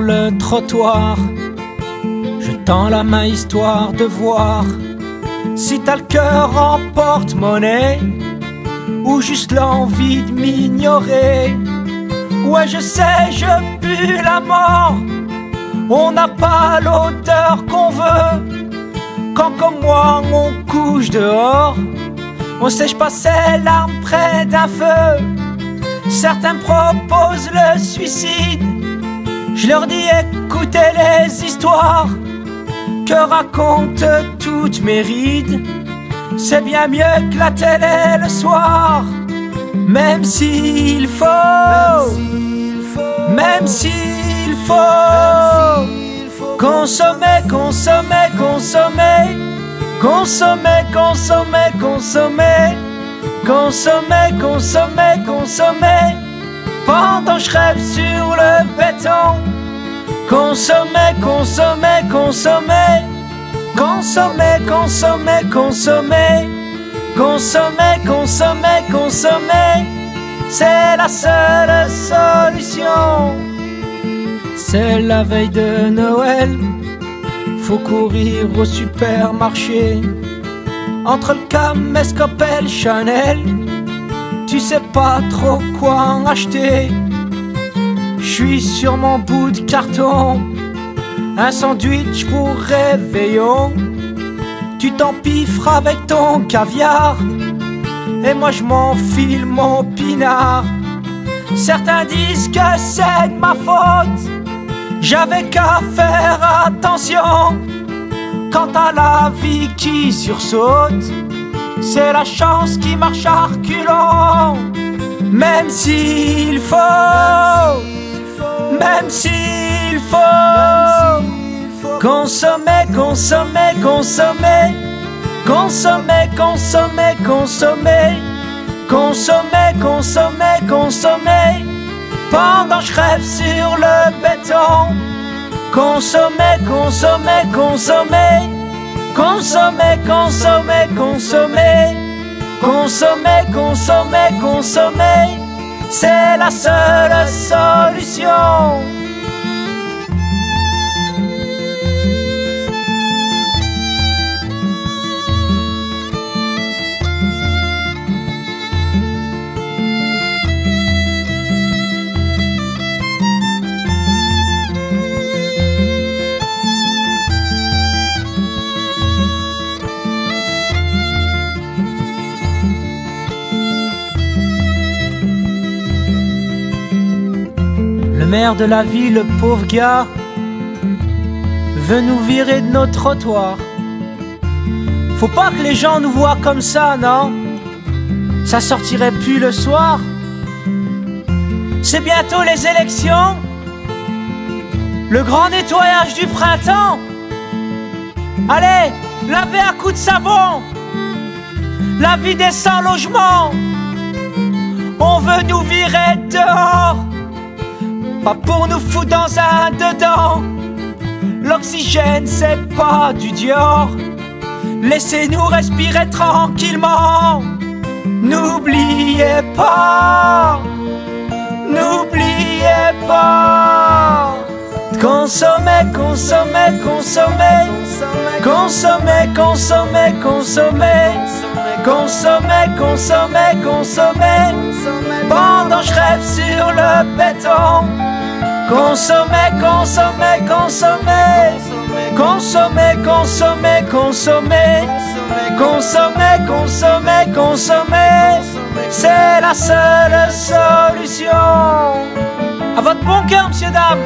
le trottoir. Je tends la main histoire de voir si t'as le cœur en porte-monnaie ou juste l'envie de m'ignorer. Ouais, je sais, je pue la mort. On n'a pas l'odeur qu'on veut. Quand comme moi on couche dehors, on sèche pas ses larmes près d'un feu. Certains proposent le suicide. Je leur dis écoutez les histoires que racontent toutes mes rides. C'est bien mieux que la télé le soir. Même s'il faut, même s'il faut, consommer, consommer, consommer, consommer, consommer, consommer, consommer, consommer, consommer, pendant je rêve sur le béton, consommer, consommer, consommer, consommer, consommer, consommer. Consommer, consommer, consommer, c'est la seule solution. C'est la veille de Noël, faut courir au supermarché. Entre le caméscope Chanel, tu sais pas trop quoi en acheter. Je sur mon bout de carton, un sandwich pour réveillon. Tu t'empiffres avec ton caviar Et moi je m'enfile mon pinard Certains disent que c'est de ma faute J'avais qu'à faire attention Quant à la vie qui sursaute C'est la chance qui marche à reculons Même s'il faut Même s'il faut. Consommer, consommer, consommer, consommer, consommer, consommer, consommer, consommer, consommer, pendant je rêve sur le béton. Consommer, consommer, consommer, consommer, consommer, consommer, consommer, consommer, consommer, c'est la seule solution. Le maire de la ville, le pauvre gars, veut nous virer de nos trottoirs. Faut pas que les gens nous voient comme ça, non? Ça sortirait plus le soir. C'est bientôt les élections. Le grand nettoyage du printemps. Allez, lavez à coups de savon. La vie des sans logements. On veut nous virer dehors. Pas pour nous foutre dans un dedans. L'oxygène, c'est pas du Dior. Laissez-nous respirer tranquillement. N'oubliez pas, n'oubliez pas. Consommer, consommer, consommer, consommer, consommer, consommer, consommer, consommer, consommer. Pendant je rêve sur le béton. Consommer, consommer, consommer, consommer, consommer, consommer, consommer, consommer, consommer. C'est la seule solution. À votre bon cœur, monsieur, dame.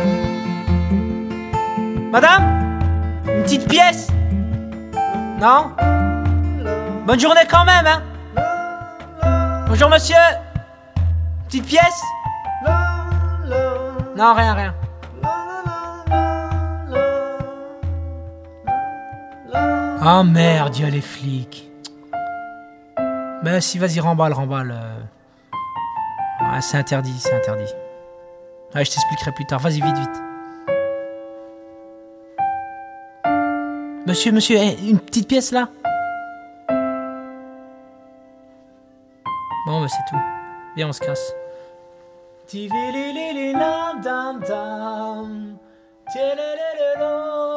Madame Une petite pièce Non? Bonne journée quand même, hein Bonjour, monsieur Petite pièce Non, rien, rien. Ah merde, y'a les flics. Ben si, vas-y, remballe, remballe. euh. Ah, c'est interdit, c'est interdit. Ouais, je t'expliquerai plus tard. Vas-y, vite, vite. Monsieur, monsieur, eh, une petite pièce là? Bon, bah c'est tout. Viens, on se casse. Tivili-li-li-li-nam-dam-dam. Tielelelelo.